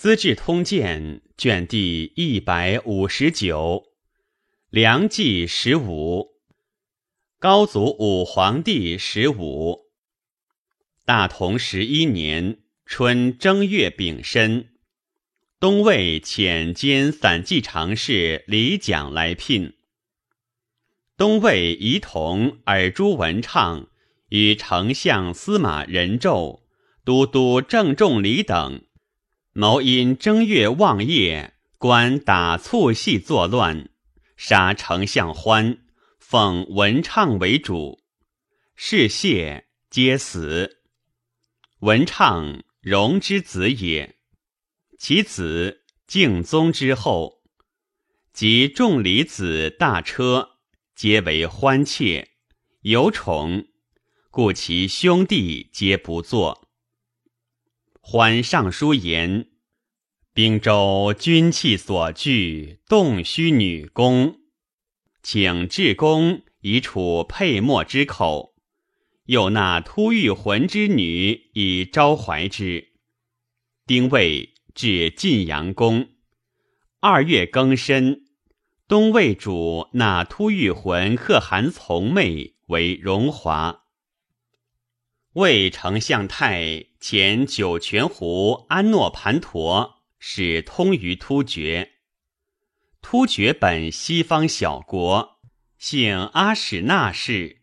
资治通鉴》卷第一百五十九，梁纪十五，高祖武皇帝十五，大同十一年春正月丙申，东魏遣兼散骑常侍李讲来聘。东魏仪同尔朱文畅与丞相司马仁胄、都督郑仲礼等。谋因正月望夜，观打促戏作乱，杀丞相欢，奉文畅为主，是谢皆死。文畅荣之子也，其子敬宗之后，及众离子大车，皆为欢妾，有宠，故其兄弟皆不作。欢上书言：兵州军器所据，动须女工，请至公以处配墨之口，又纳突遇魂之女以招怀之。丁未至晋阳宫，二月庚申，东魏主纳突遇魂可汗从妹为荣华。魏丞相太遣酒泉湖安诺盘陀使通于突厥。突厥本西方小国，姓阿史那氏，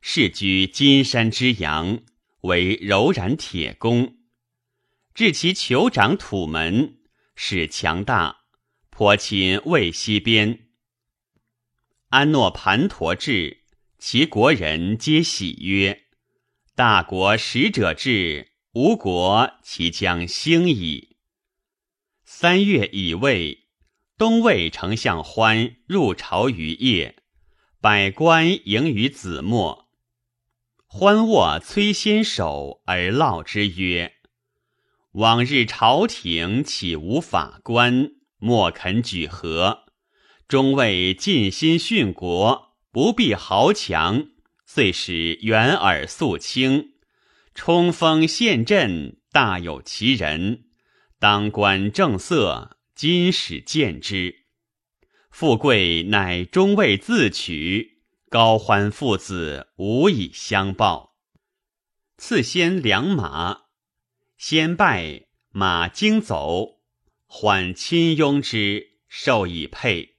世居金山之阳，为柔然铁弓。至其酋长土门，使强大，颇亲魏西边。安诺盘陀至，其国人皆喜曰。大国使者至，吴国其将兴矣。三月乙未，东魏丞相欢入朝于夜，百官迎于子墨。欢握崔先手而烙之曰：“往日朝廷岂无法官？莫肯举和，终为尽心殉国，不避豪强。”遂使元耳肃清，冲锋陷阵，大有其人。当官正色，今始见之。富贵乃终未自取，高欢父子无以相报。赐先良马，先拜马惊走，缓亲拥之，授以佩。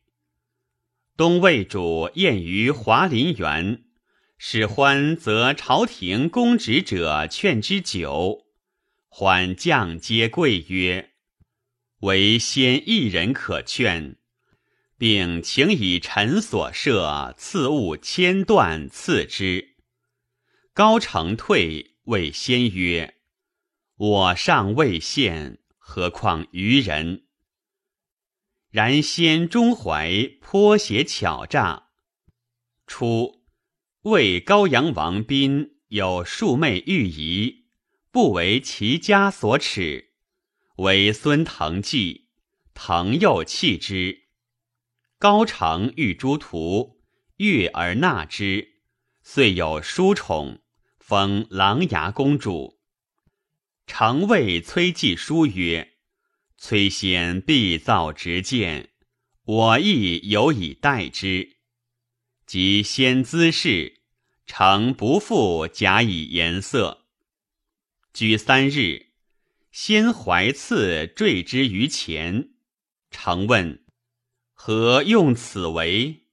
东魏主宴于华林园。使欢则朝廷公职者劝之久，欢将皆跪曰：“唯先一人可劝，并请以臣所设赐物千段赐之。”高成退谓先曰：“我尚未献，何况愚人？”然先中怀颇写巧诈，初。魏高阳王斌有庶妹欲仪，不为其家所耻，为孙腾忌，腾又弃之。高成欲诸徒，悦而纳之，遂有叔宠，封琅琊公主。常谓崔季书曰：“崔先必造直谏，我亦有以待之。”即先姿势。诚不复假以颜色。居三日，先怀赐坠之于前。诚问何用此为？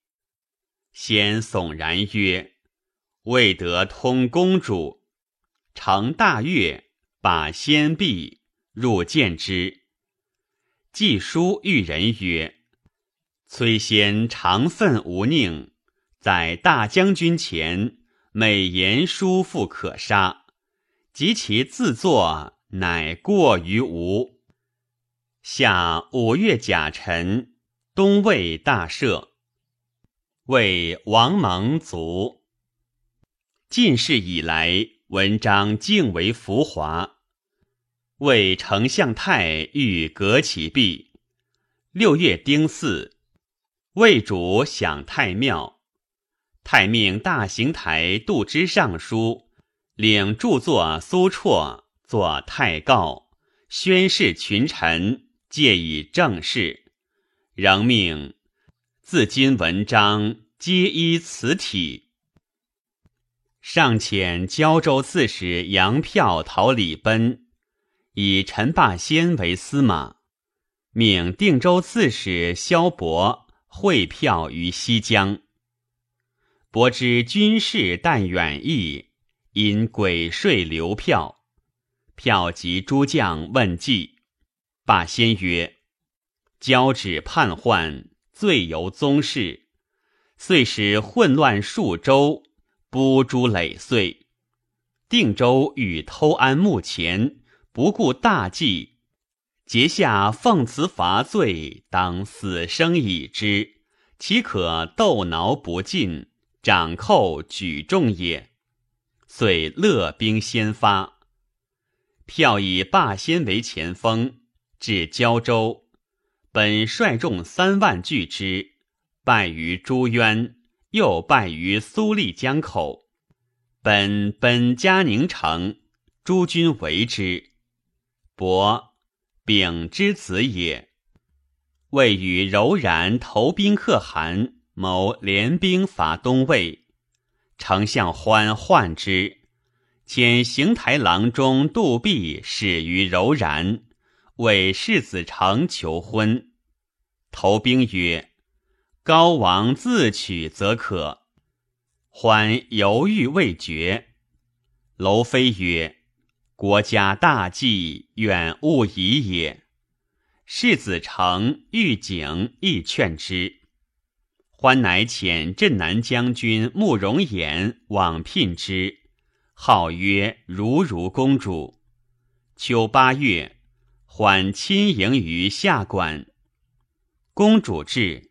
先悚然曰：“未得通公主。”成大悦，把先璧入见之。季书遇人曰：“崔先常愤无佞，在大将军前。”美言书复可杀，及其自作，乃过于无。下五月甲辰，东魏大赦。为王蒙卒。进士以来，文章敬为浮华。为丞相太欲革其弊。六月丁巳，魏主享太庙。太命大行台杜之尚书领著作苏绰作太诰，宣示群臣，借以正事，仍命自今文章皆依此体。尚遣胶州刺史杨票讨李奔，以陈霸先为司马，命定州刺史萧伯会票于西江。伯知军事但远逸，因鬼税留票。票及诸将问计，霸先曰：“交趾叛患，罪由宗室，遂使混乱数州，波诸累岁。定州欲偷安墓前，不顾大计，节下奉辞伐罪，当死生已之，岂可斗挠不尽？”掌寇举重也，遂勒兵先发。票以霸先为前锋，至胶州，本率众三万拒之，败于朱渊，又败于苏丽江口。本本嘉宁城，诸军围之。伯丙之子也，未与柔然投兵可汗。谋联兵伐东魏，丞相欢患之，遣行台郎中杜弼始于柔然，为世子成求婚。投兵曰：“高王自取则可。”欢犹豫未决。楼妃曰：“国家大计，远勿疑也。”世子成、玉景亦劝之。欢乃遣镇南将军慕容衍往聘之，号曰如如公主。秋八月，欢亲迎于下馆。公主至，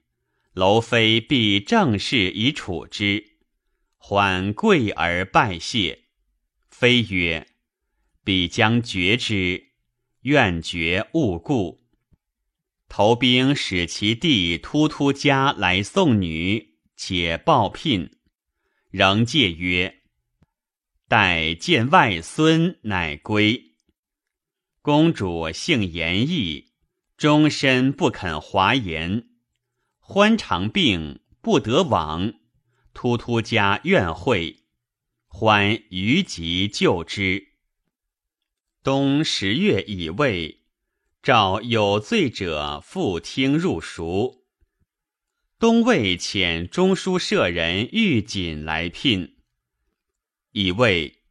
楼妃必正事以处之。欢跪而拜谢。妃曰：“彼将绝之，愿绝勿顾。”投兵使其弟突突家来送女，且报聘，仍戒曰：“待见外孙，乃归。”公主性严毅，终身不肯华言。欢长病，不得往。突突家怨会，欢于急救之。冬十月已未。召有罪者复听入熟。东魏遣中书舍人玉锦来聘，以为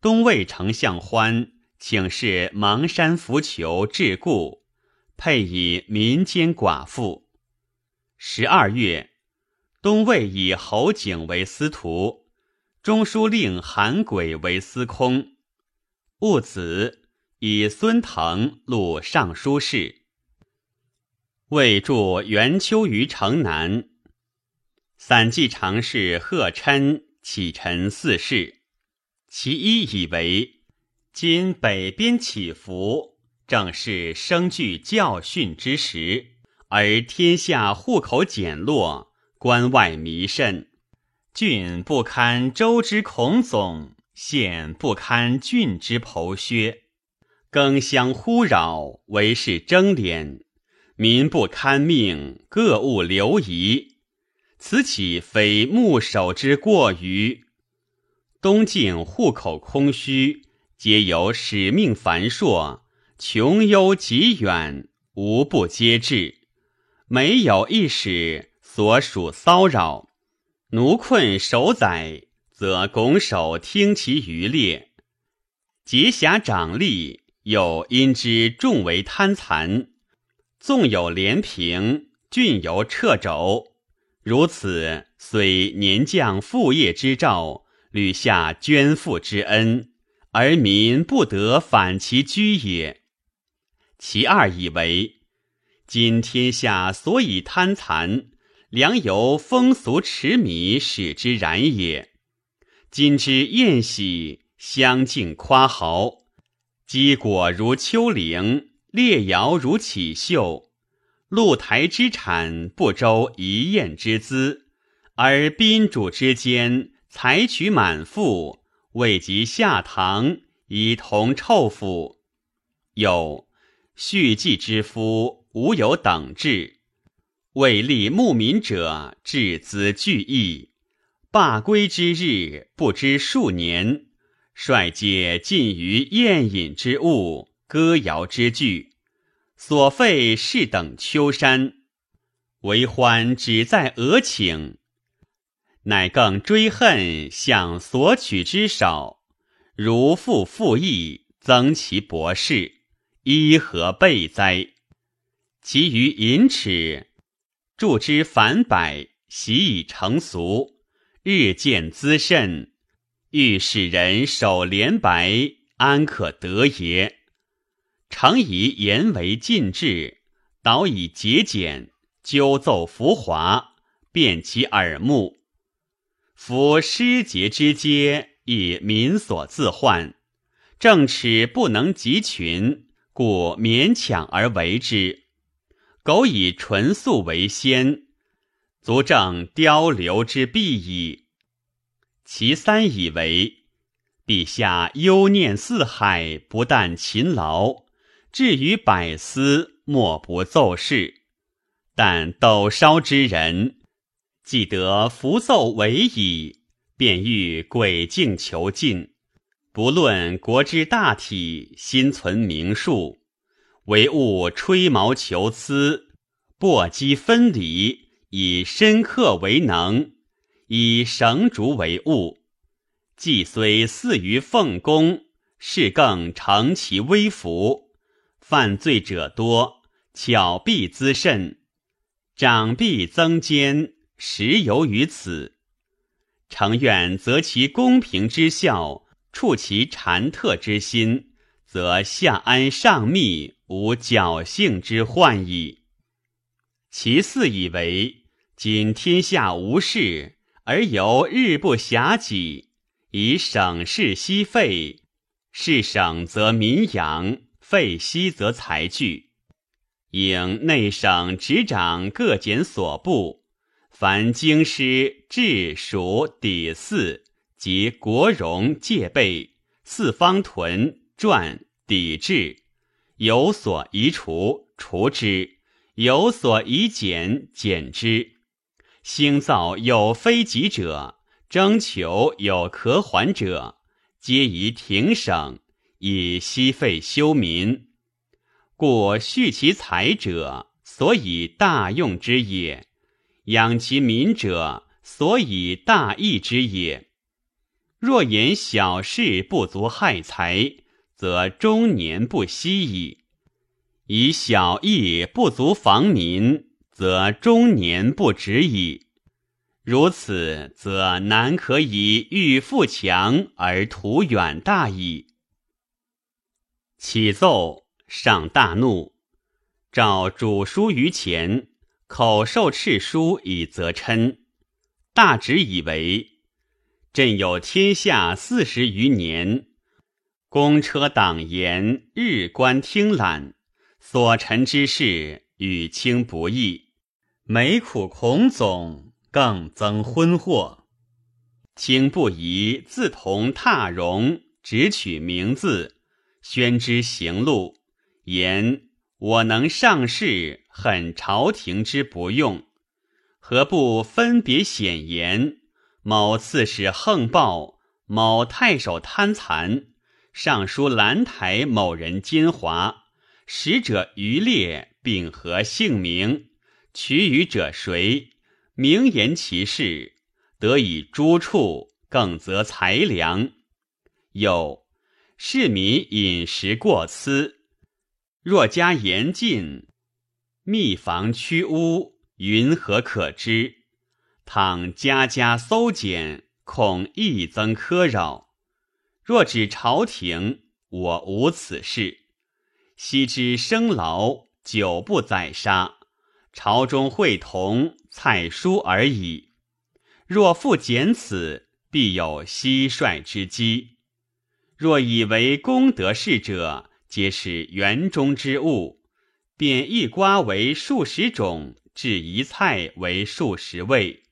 东魏丞相欢请示邙山浮囚致故，配以民间寡妇。十二月，东魏以侯景为司徒，中书令韩轨为司空，戊子。以孙腾录尚书事，未著元秋于城南。散记常侍贺琛启陈四事，其一以为今北边起伏，正是生具教训之时，而天下户口减落，关外弥甚，郡不堪州之孔总，县不堪郡之剖削。更相呼扰，为是争敛，民不堪命，各务流移。此岂非牧守之过于？东晋户口空虚，皆由使命繁硕，穷忧极远，无不皆至。没有一使所属骚扰，奴困守宰，则拱手听其余劣，结辖长吏。又因之众为贪残，纵有廉平，郡犹掣肘。如此，虽年将父业之兆，屡下捐赋之恩，而民不得反其居也。其二以为，今天下所以贪残，良由风俗驰靡使之然也。今之宴喜，相敬夸豪。积果如丘陵，列摇如绮绣。露台之产，不周一宴之资，而宾主之间采取满腹，未及下堂，以同臭腐。有续继之夫无有等制，为立牧民者至子俱义。罢归之日不知数年，率皆尽于宴饮之物、歌谣之句，所费是等丘山，为欢只在俄顷，乃更追恨向所取之少，如复复议，增其博士。伊何备哉？其余银尺，铸之反百，习以成俗，日渐滋甚。欲使人守廉白，安可得也？常以言为禁制，导以节俭，纠奏浮华，辨其耳目。夫诗节之阶，以民所自患，正耻不能集群。故勉强而为之，苟以纯素为先，足证雕流之弊矣。其三以为，陛下忧念四海，不但勤劳，至于百思莫不奏事。但斗烧之人，既得符奏为矣，便欲诡境求进。不论国之大体，心存名数，唯务吹毛求疵，簸箕分离，以深刻为能，以绳竹为物。既虽似于奉公，是更成其微服。犯罪者多，巧必滋甚，长必增坚，实由于此。诚愿择其公平之效。触其禅特之心，则下安上密，无侥幸之患矣。其四以为，今天下无事，而由日不暇己，以省事息费，事省则民养，费息则财聚。应内省执掌各检所部，凡京师、治属、抵四。及国荣戒备四方屯传抵制，有所移除除之，有所移减减之。兴造有非己者，征求有可缓者，皆宜停省，以息费休民。故蓄其财者，所以大用之也；养其民者，所以大义之也。若言小事不足害财，则终年不息矣；以小义不足防民，则终年不止矣。如此，则难可以欲富强而图远大矣。启奏上大怒，召主书于前，口授敕书以责嗔。大旨以为。朕有天下四十余年，公车党言，日观听览，所陈之事与卿不异，每苦孔总，更增昏惑。卿不宜自同踏荣，只取名字，宣之行路，言我能上事，恨朝廷之不用，何不分别显言？某刺史横暴，某太守贪残，尚书兰台某人奸猾，使者余烈，并和姓名，取予者谁？明言其事，得以诸处，更择才良。有市民饮食过疵，若加严禁，密防驱污，云何可知？倘家家搜检，恐益增苛扰。若指朝廷，我无此事。昔之生劳，久不宰杀，朝中会同，蔡书而已。若复减此，必有蟋蟀之机。若以为功德事者，皆是园中之物，便一瓜为数十种，至一菜为数十味。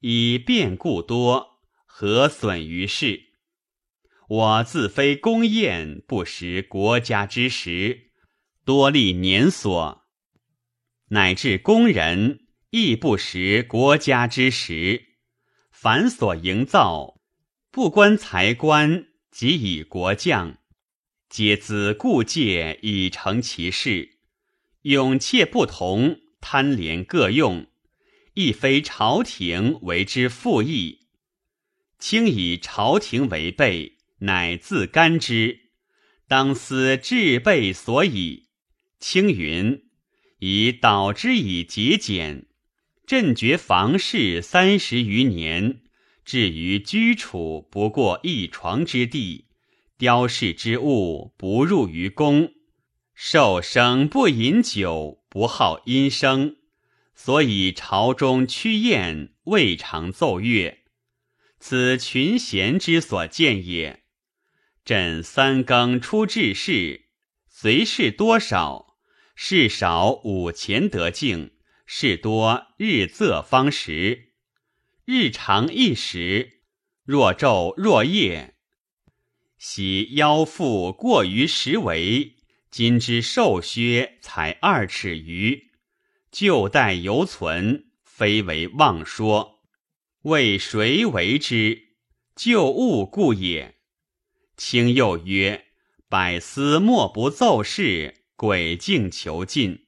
以变故多，何损于世？我自非公宴，不食国家之食，多历年所，乃至工人亦不识国家之实，凡所营造，不关财官，即以国将，皆资故界以成其事，勇怯不同，贪廉各用，亦非朝廷为之复议，轻以朝廷为备，乃自甘之，当思治备所以。青云以导之以节俭，朕绝房事三十余年，至于居处不过一床之地，雕饰之物不入于宫，受生不饮酒，不好音声，所以朝中趋宴未尝奏乐，此群贤之所见也。朕三更出治事，随事多少？事少午前得静，事多日仄方食。日长一时，若昼若夜。喜腰腹过于十围，今之瘦削才二尺余，旧代犹存，非为妄说。为谁为之？旧物故也。卿又曰：百思莫不奏事。诡境求进，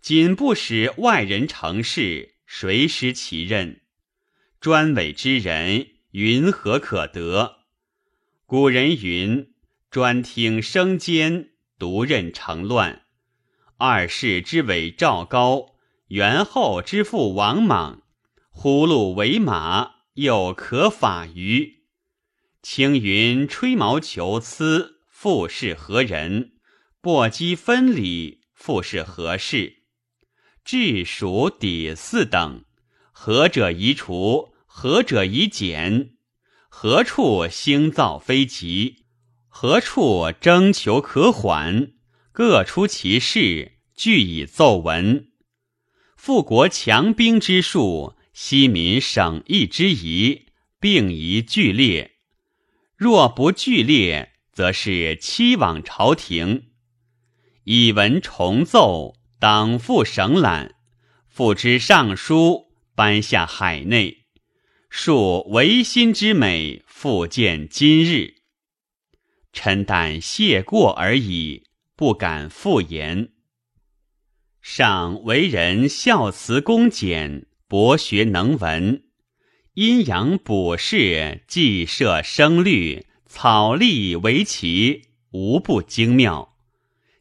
仅不使外人成事，谁失其任？专委之人，云何可得？古人云：“专听生奸，独任成乱。”二世之伪赵高，元后之父王莽，呼噜为马，又可法于？青云吹毛求疵，复是何人？薄积分离，复是何事？治蜀底四等，何者宜除？何者宜减？何处兴造非急？何处征求可缓？各出其事，俱以奏闻。富国强兵之术，息民省役之宜，并宜剧烈。若不剧烈，则是欺罔朝廷。以文重奏，党复省览，复之上书，颁下海内，述维新之美，复见今日。臣但谢过而已，不敢复言。上为人孝慈恭俭，博学能文，阴阳卜筮，既设声律，草隶为奇，无不精妙。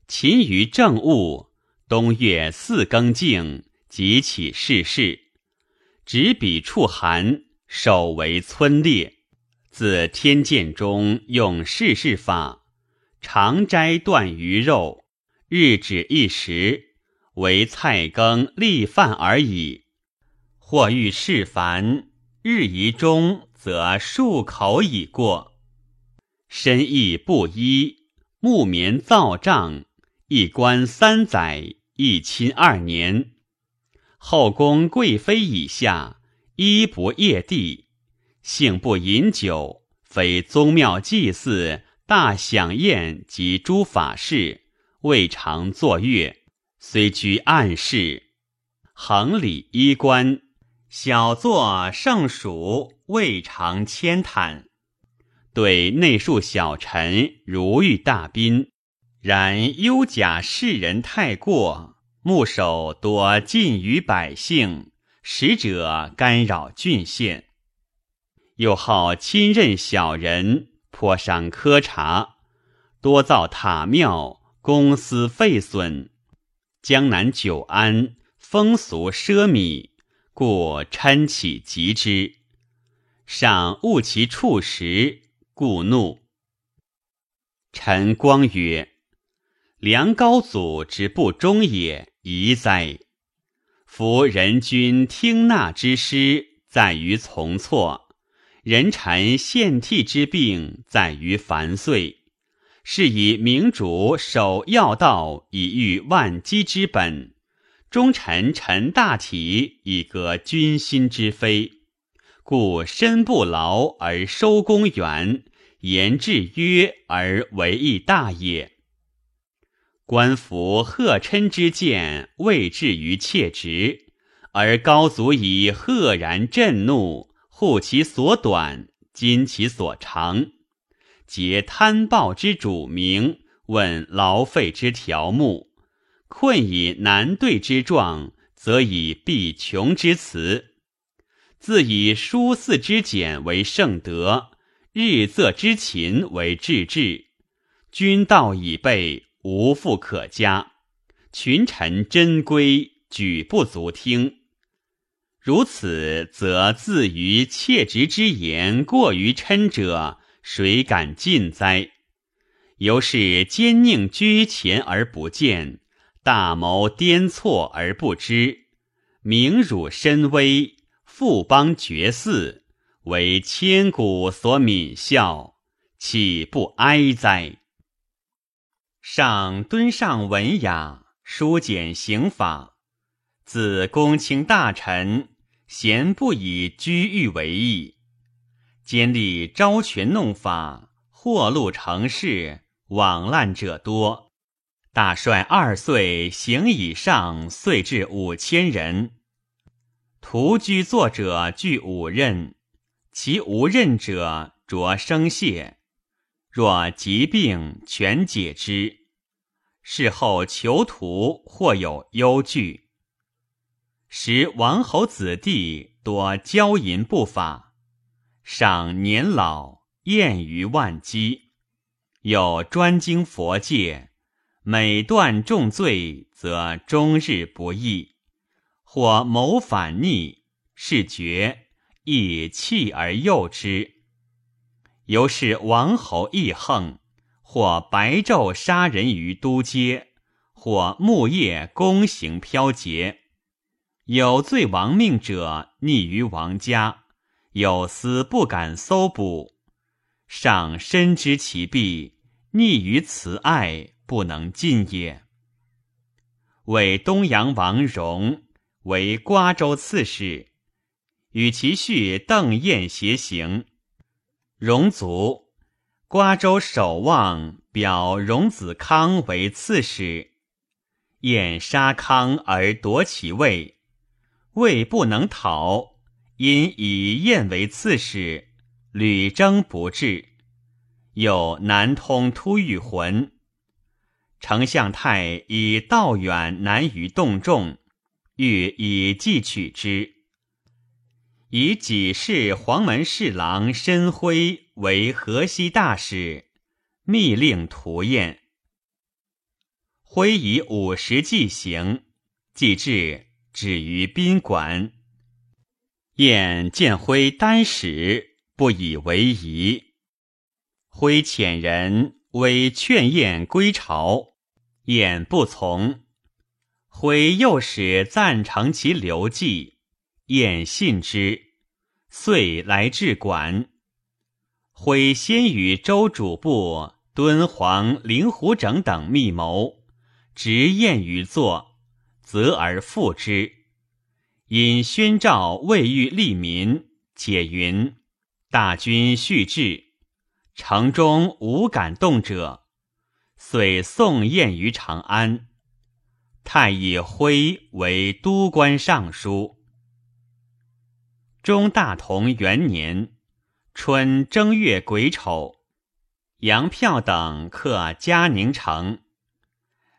勤于政务，冬月四更静，即起事事。执笔触函，手为村列。自天监中用事事法，常斋断鱼肉，日止一时，为菜羹粒饭而已。或遇事烦，日宜中，则数口已过。身意不一，木棉造帐。一官三载，一亲二年。后宫贵妃以下，衣不曳地，性不饮酒，非宗庙祭祀、大享宴及诸法事，未尝作乐。虽居暗室，衡礼衣冠，小作圣蜀，未尝迁袒。对内庶小臣，如遇大宾。然忧甲世人太过，牧守多近于百姓，使者干扰郡县。又好亲任小人，颇伤苛察，多造塔庙，公私废损。江南久安，风俗奢靡，故嗔起极之。上误其处时，故怒。陈光曰。梁高祖之不忠也，宜哉！夫人君听纳之失，在于从错；人臣献替之病，在于繁岁。是以明主守要道，以御万机之本；忠臣陈大体，以革君心之非。故身不劳而收功远，言制约而为义大也。官服贺琛之见未至于切直，而高祖以赫然震怒，护其所短，矜其所长，结贪暴之主名，问劳费之条目，困以难对之状，则以必穷之辞。自以书肆之简为圣德，日仄之勤为至志。君道已备，无复可加。群臣珍规，举不足听。如此，则自于切直之言过于嗔者，谁敢进哉？由是奸佞居前而不见，大谋颠错而不知，名辱身危。富邦绝嗣，为千古所泯笑，岂不哀哉？上敦上文雅，书简刑法，自公卿大臣，咸不以居欲为义，兼立招权弄法，祸禄成事，枉滥者多。大帅二岁行以上，岁至五千人。徒居作者具五任，其无任者着生谢。若疾病全解之。事后囚徒或有忧惧。时王侯子弟多骄淫不法，赏年老厌于万机，有专精佛戒，每断重罪，则终日不易。或谋反逆，是绝，亦弃而诱之。由是王侯亦横，或白昼杀人于都街，或木夜宫行飘节。有罪亡命者，匿于王家，有司不敢搜捕。上深知其弊，溺于慈爱，不能尽也。为东阳王荣。为瓜州刺史，与其婿邓彦偕行。荣卒，瓜州守望表荣子康为刺史。燕杀康而夺其位，位不能讨，因以燕为刺史，屡征不至。又南通突遇浑，丞相太以道远难于动众。欲以计取之，以己氏黄门侍郎申辉为河西大使，密令屠燕。辉以五十计行，既至，止于宾馆。燕见辉单使，不以为宜。辉遣人为劝燕归朝，燕不从。徽又使赞成其留迹，燕信之，遂来至馆。徽先与周主簿敦煌灵狐整等密谋，执燕于坐，责而复之。因宣诏未欲利民，解云大军续至，城中无敢动者，遂送燕于长安。太以徽为都官尚书。中大同元年春正月癸丑，杨票等克嘉宁城。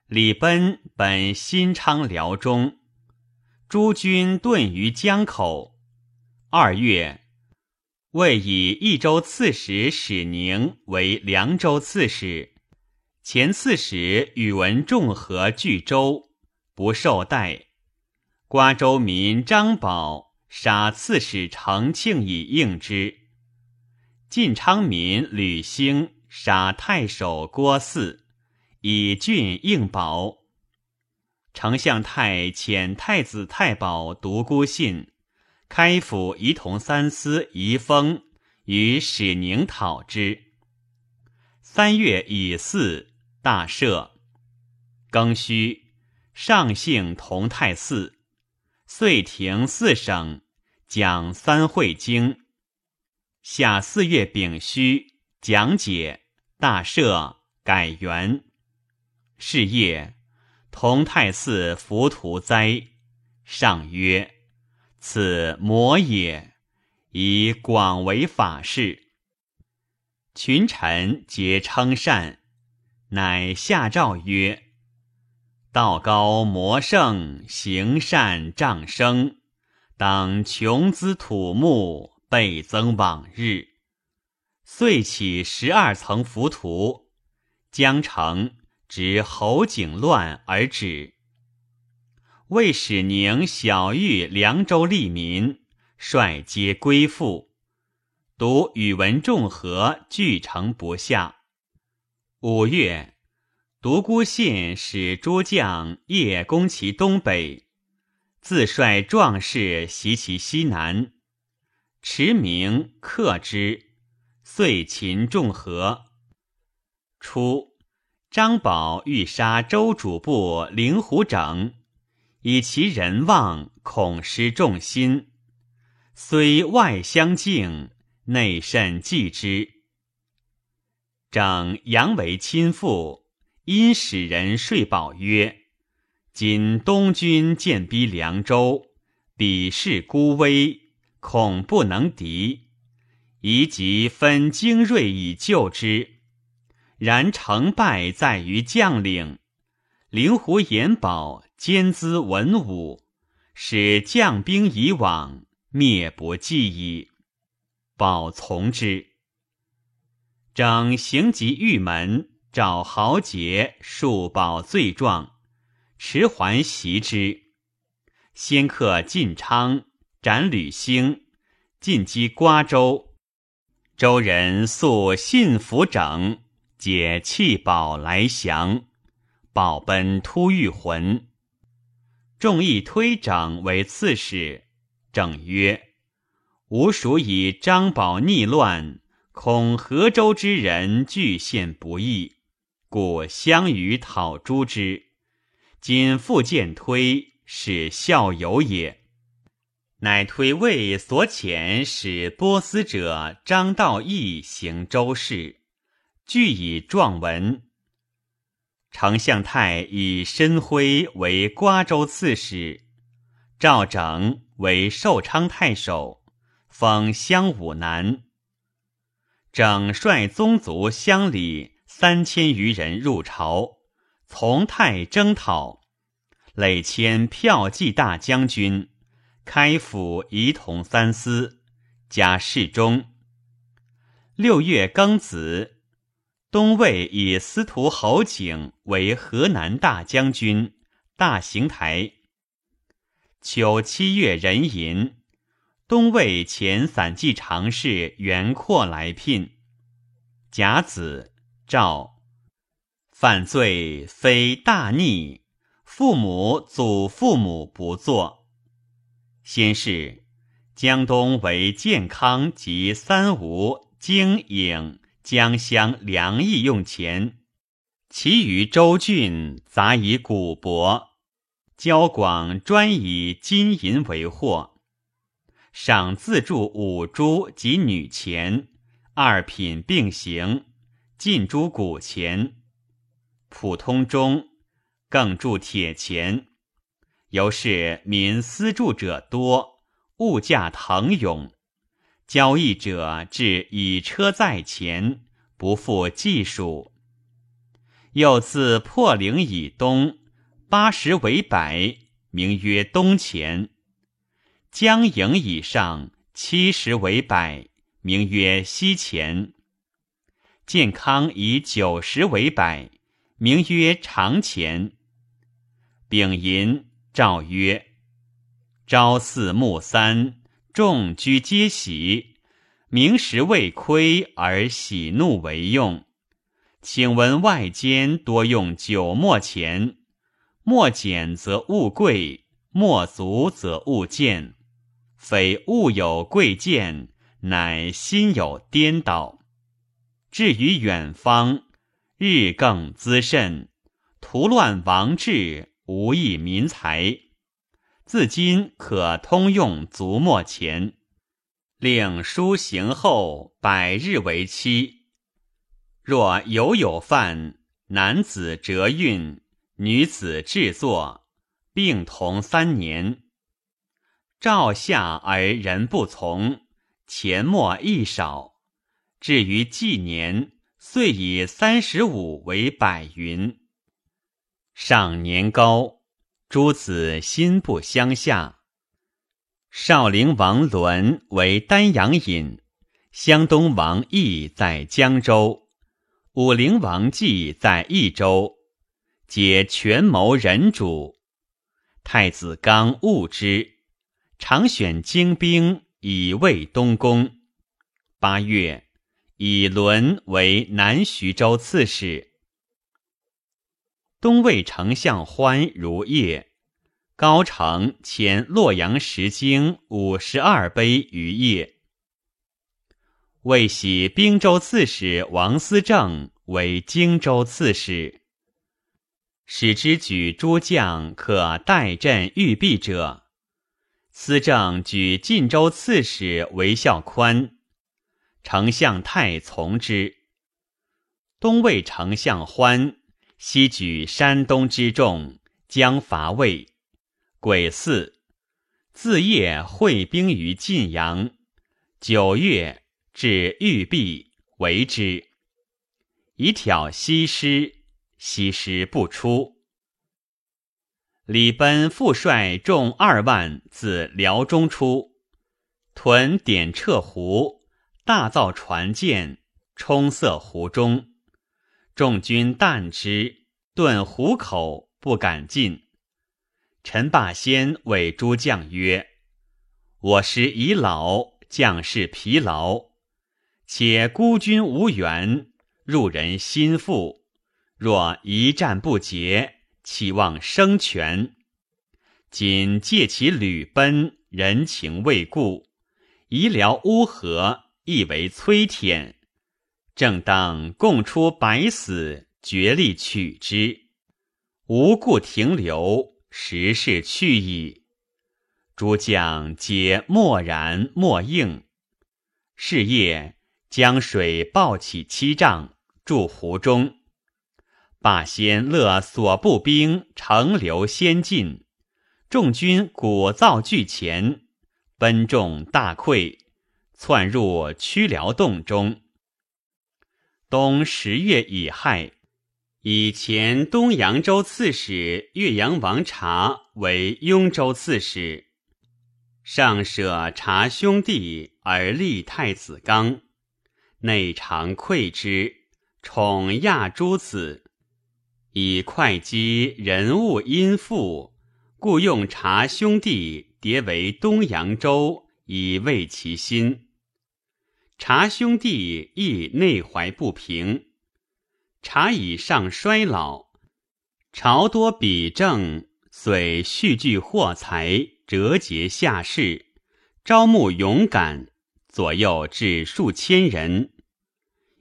李奔本新昌辽中，诸军遁于江口。二月，魏以益州刺史史宁为凉州刺史，前刺史宇文仲和据州。不受待，瓜州民张宝杀刺史程庆以应之。晋昌民吕兴杀太守郭汜以郡应保。丞相太遣太子太保独孤信开府仪同三司仪封与史宁讨之。三月乙巳，大赦。庚戌。上幸同泰寺，遂停四省，讲三会经。夏四月丙戌，讲解大赦，改元。是夜，同泰寺浮屠灾。上曰：“此魔也，以广为法事。”群臣皆称善，乃下诏曰：“道高魔盛，行善障生，当穷资土木，倍增往日。”遂起十二层浮屠，将成至侯景乱而止。魏使宁、小玉凉州利民，率皆归附。独宇文仲和据城不下。五月，独孤信使诸将夜攻其东北，自率壮士袭其西南，驰名克之。遂擒众和。初，张宝欲杀周主簿灵狐整，以其人望，恐失众心，虽外相敬，内甚忌之。整阳为亲父，因使人说宝曰：“今东军渐逼凉州，彼势孤危，恐不能敌。”宜即分精锐以救之，然成败在于将领。灵狐延保兼资文武，使将兵以往，灭不计矣。保从之。整行及玉门，召豪杰数保罪状，持还袭之。先克晋昌，斩吕兴，进击瓜州。周人素信服整，解弃宝来降。宝奔突遇魂，众议推整为刺史。整曰：“吾属以张宝逆乱，恐河州之人拒献不义，故相与讨诛之。今复见推，使效尤也。”乃推魏所遣使波斯者张道义行周事，具以状文。丞相太以申辉为瓜州刺史，赵整为寿昌太守，封襄武南。整率宗族乡里三千余人入朝，从太征讨，累迁骠骑大将军。开府仪同三司，加侍中。六月庚子，东魏以司徒侯景为河南大将军、大行台。秋七月壬寅，东魏前散骑常侍袁阔来聘。甲子，诏犯罪非大逆，父母祖父母不作。先是，江东为健康及三吴、京颍、江乡粮役用钱，其余州郡杂以古帛，交广专以金银为货。赏自铸五铢及女钱，二品并行，进诸古钱。普通中更铸铁钱。由是民私铸者多，物价腾涌，交易者至以车在前，不复计数。又自破陵以东，八十为百，名曰东钱；江营以上，七十为百，名曰西钱；健康以九十为百，名曰长钱。丙寅。诏曰：“朝四暮三，众居皆喜，明时未亏而喜怒为用。请闻外间多用酒墨钱，墨减则物贵，墨足则物贱。非物有贵贱，乃心有颠倒。至于远方，日更滋甚，图乱王志。”无益民财，自今可通用足墨钱，令书行后百日为期。若犹有犯，男子折运，女子制作，并同三年。诏下而人不从，钱墨亦少。至于纪年，遂以三十五为百云。上年高，诸子心不相下。少陵王伦为丹阳尹，湘东王义在江州，武陵王纪在益州，皆权谋人主。太子刚恶之，常选精兵以卫东宫。八月，以伦为南徐州刺史。东魏丞相欢如夜，高城遣洛阳石经五十二碑于夜。魏喜兵州刺史王思政为荆州刺史，使之举诸将可代镇御弊者。思政举晋州刺史为孝宽，丞相太从之。东魏丞相欢。西举山东之众，将伐魏。癸巳，自夜会兵于晋阳。九月，至玉壁，围之，以挑西师。西师不出。李奔复率众二万自辽中出，屯点彻湖，大造船舰，冲塞湖中。众军惮之，遁湖口，不敢进。陈霸先谓诸将曰：“我师已老，将士疲劳，且孤军无援，入人心腹。若一战不捷，岂望生全？仅借其旅奔，人情未固，宜聊乌合，亦为摧舔。”正当共出百死，决力取之，无故停留，时势去矣。诸将皆默然默应。是夜，江水暴起七丈，注湖中。霸先勒所部兵乘流先进，众军鼓噪俱前，奔众大溃，窜入曲辽洞中。冬十月乙亥，以前东扬州刺史岳阳王察为雍州刺史，上舍察兄弟而立太子刚，内常愧之，宠亚诸子，以会稽人物殷富，故用察兄弟迭为东扬州，以慰其心。察兄弟亦内怀不平，察以上衰老，朝多比政，遂蓄聚货财，折节下士，招募勇敢，左右至数千人，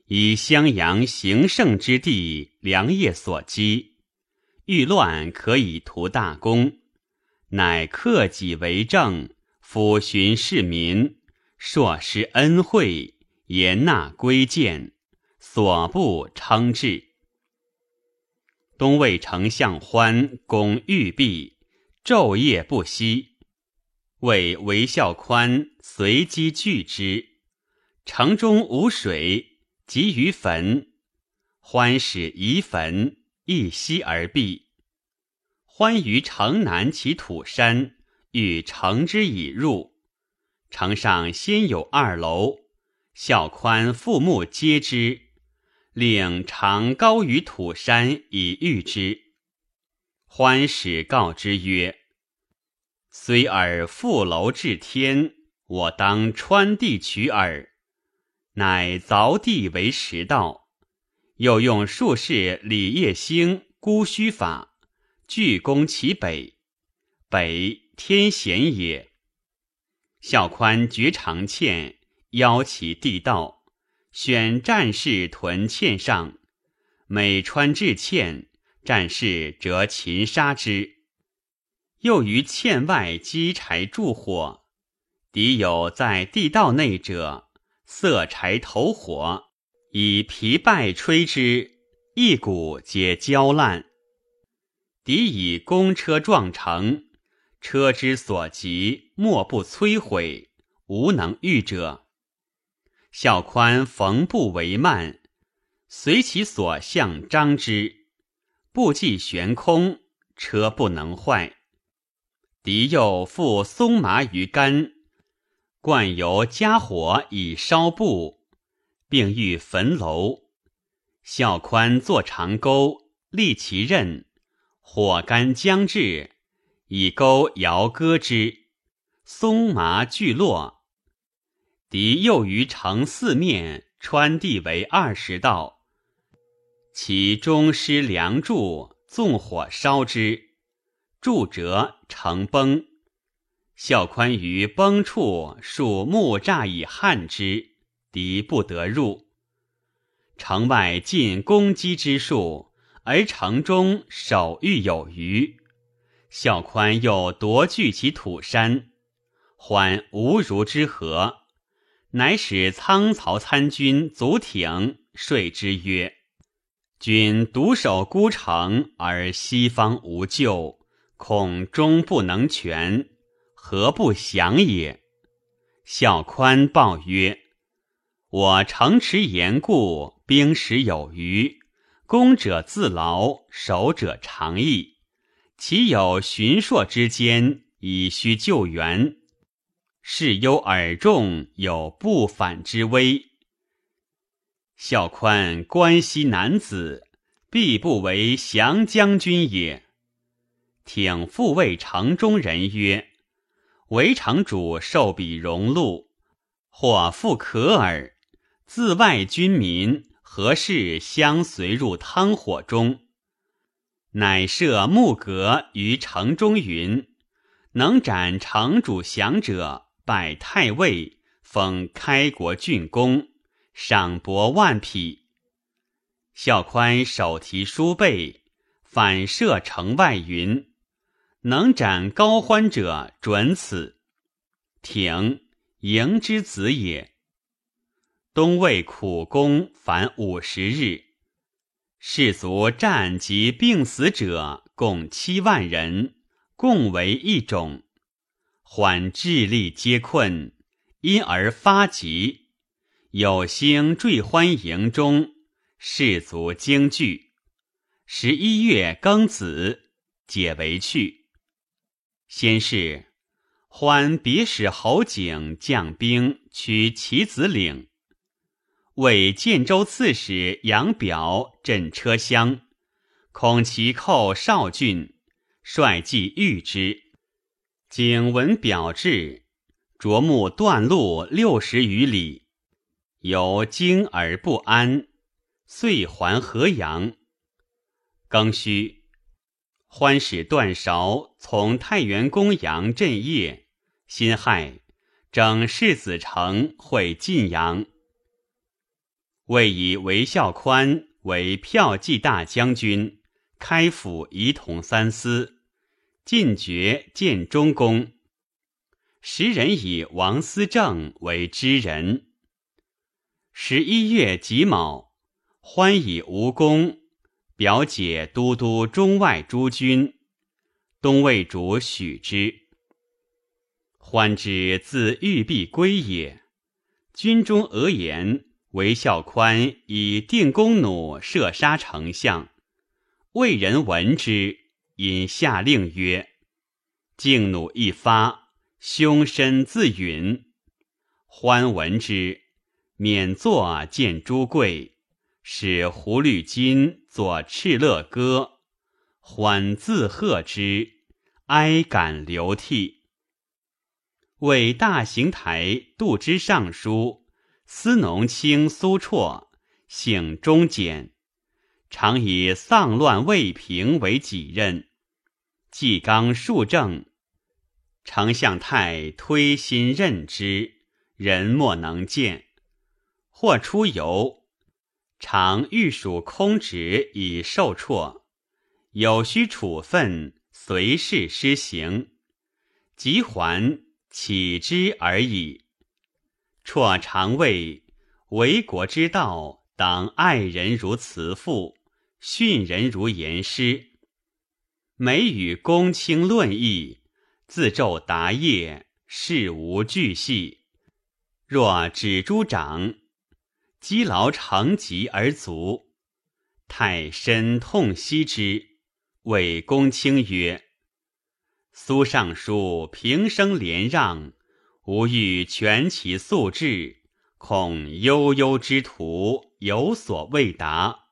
以襄阳行胜之地，粮业所积，欲乱可以图大功，乃克己为政，抚循市民。硕施恩惠，严纳规谏，所不称制。东魏丞相欢攻玉璧，昼夜不息。为孝宽随机拒之，城中无水，急于焚。欢使移坟，一息而毕。欢于城南其土山，欲乘之以入。城上先有二楼，孝宽父母皆之，令长高于土山以御之。欢使告之曰：“虽尔负楼至天，我当穿地取耳。”乃凿地为石道，又用术士李业兴孤虚法，具攻其北。北天险也。孝宽绝长堑，邀其地道，选战士屯堑上。每穿至堑，战士则擒杀之。又于堑外积柴助火，敌有在地道内者，塞柴投火，以皮败吹之，一股皆焦烂。敌以公车撞城，车之所及，莫不摧毁，无能御者。孝宽缝布为幔，随其所向张之，步迹悬空，车不能坏。敌又复松麻于干，灌油加火以烧布，并欲焚楼。孝宽作长钩，立其刃。火干将至，以钩摇割之，松麻俱落。敌又于城四面穿地为二十道，其中施梁柱，纵火烧之，柱折城崩。孝宽于崩处树木栅以撼之，敌不得入。城外尽攻击之数。而城中守御有余，孝宽又夺据其土山，缓无如之何，乃使仓曹参军卒挺说之曰：“君独守孤城，而西方无救，恐终不能全，何不降也？”孝宽报曰：“我城池严固，兵食有余。”攻者自劳，守者长逸。其有荀硕之间，以需救援。事忧耳众，有不反之危。孝宽关西男子，必不为降将军也。挺复谓城中人曰：“为城主受彼荣禄，或复可耳。自外军民。”何事相随入汤火中？乃设木阁于城中云：能斩城主降者，拜太尉，封开国郡公，赏帛万匹。孝宽手提书背，反射城外云：能斩高欢者，准此。挺迎之子也。东魏苦攻，凡五十日，士卒战及病死者共七万人，共为一种。缓智力皆困，因而发急。有星坠欢营中，士卒惊惧。十一月庚子，解围去。先是，欢别使侯景将兵取其子岭。为建州刺史杨表镇车厢，恐其寇少郡，率计御之。景闻表至，着目断路六十余里，犹惊而不安，遂还河阳。庚戌，欢使段韶从太原公阳镇业，辛亥，整世子城会晋阳。为以韦孝宽为骠骑大将军，开府仪同三司，进爵建中公。时人以王思政为知人。十一月己卯，欢以无功，表解都督中外诸军。东魏主许之。欢之自玉璧归也，军中讹言。韦孝宽以定弓弩射杀丞相，魏人闻之，因下令曰：“敬弩一发，凶身自陨。”欢闻之，免坐见朱贵，使胡律金作《敕勒歌》，欢自贺之，哀感流涕。为大行台度之尚书。司农卿苏绰，姓忠简，常以丧乱未平为己任。纪纲数正，丞相太推心任之，人莫能见。或出游，常御属空职以受辍，有需处分，随事施行。即还，起之而已。辍常谓：为国之道，当爱人如慈父，训人如严师。每与公卿论议，自昼答业，事无巨细。若指诸长，积劳成疾而卒。太深痛惜之，谓公卿曰：“苏尚书平生连让，吾欲全其素质，恐悠悠之徒有所未达。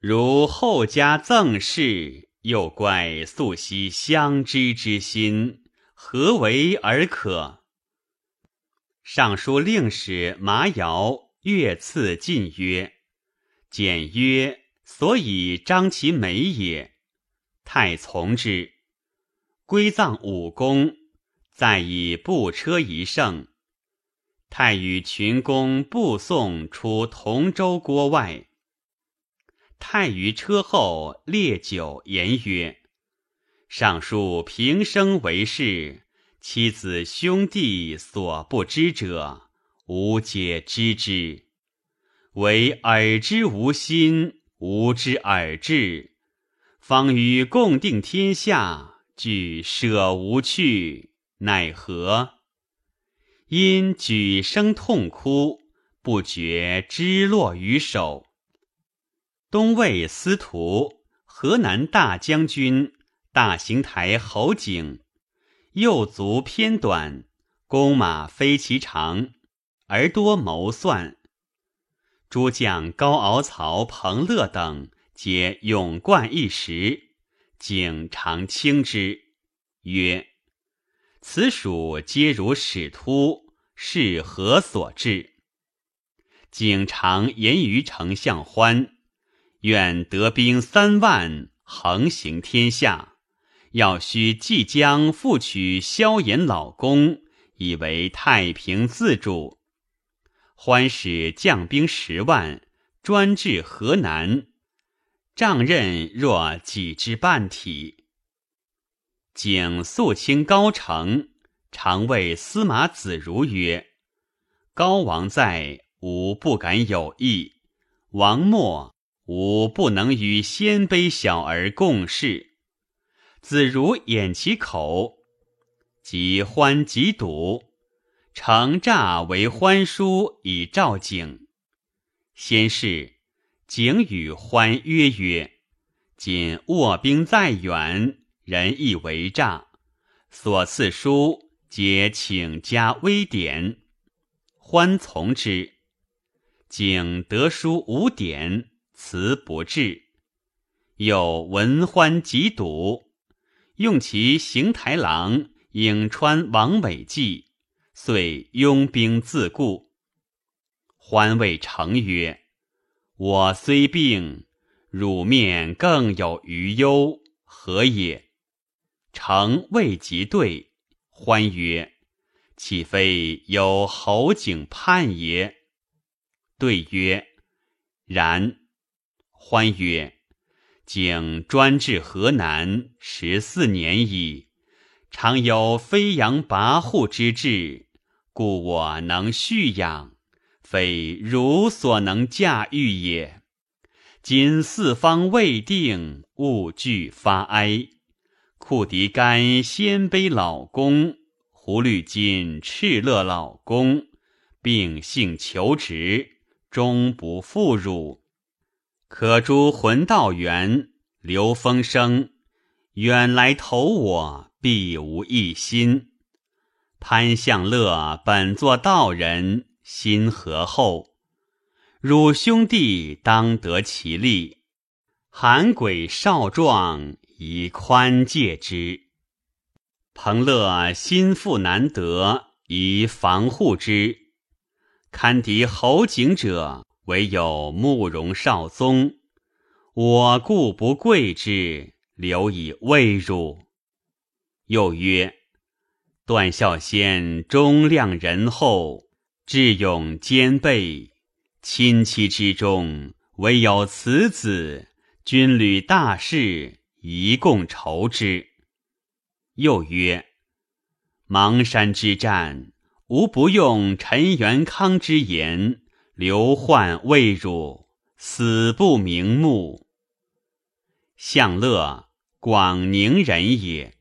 如后加赠事，又怪素惜相知之心，何为而可？”尚书令史麻尧越赐进曰：“简曰，所以张其美也。”太从之。归葬武功，再以步车一乘。太与群公步送出同州郭外。太于车后列酒言曰：“上述平生为事。”妻子兄弟所不知者，吾皆知之。唯尔之无心，吾之尔志。方与共定天下，俱舍无去，奈何？因举声痛哭，不觉枝落于手。东魏司徒、河南大将军、大行台侯景。右足偏短，弓马非其长，而多谋算。诸将高敖、曹彭乐等皆勇冠一时，景常轻之，曰：“此属皆如使突，是何所致？”景常言于丞相欢，愿得兵三万，横行天下。要须即将复取萧衍老公，以为太平自主。欢使将兵十万，专至河南，仗任若己之半体。景肃清高城，常谓司马子如曰：“高王在，吾不敢有意；王没，吾不能与鲜卑小儿共事。”子如掩其口，即欢即笃，乘诈为欢书以召景。先是，景与欢约曰：“今卧兵在远，人亦为诈，所赐书皆请加微典。”欢从之。景得书无典，辞不至。又闻欢即笃。用其行台郎颍川王伟计，遂拥兵自固。欢谓成曰：“我虽病，汝面更有余忧，何也？”成未及对，欢曰：“岂非有侯景叛也？”对曰：“然。”欢曰。景专治河南十四年矣，常有飞扬跋扈之志，故我能蓄养，非汝所能驾驭也。今四方未定，勿惧发哀。库狄干鲜卑老公，胡律金敕勒老公，并性求职，终不负汝。可诛魂道元、刘风生，远来投我，必无一心。潘向乐本作道人，心何厚？汝兄弟当得其利。韩鬼少壮，以宽戒之。彭乐心腹难得，以防护之。堪敌侯景者。唯有慕容少宗，我故不贵之，留以慰汝。又曰：段孝先忠亮仁厚，智勇兼备，亲戚之中唯有此子，军旅大事，一共筹之。又曰：邙山之战，吾不用陈元康之言。刘焕未辱，死不瞑目。向乐，广宁人也。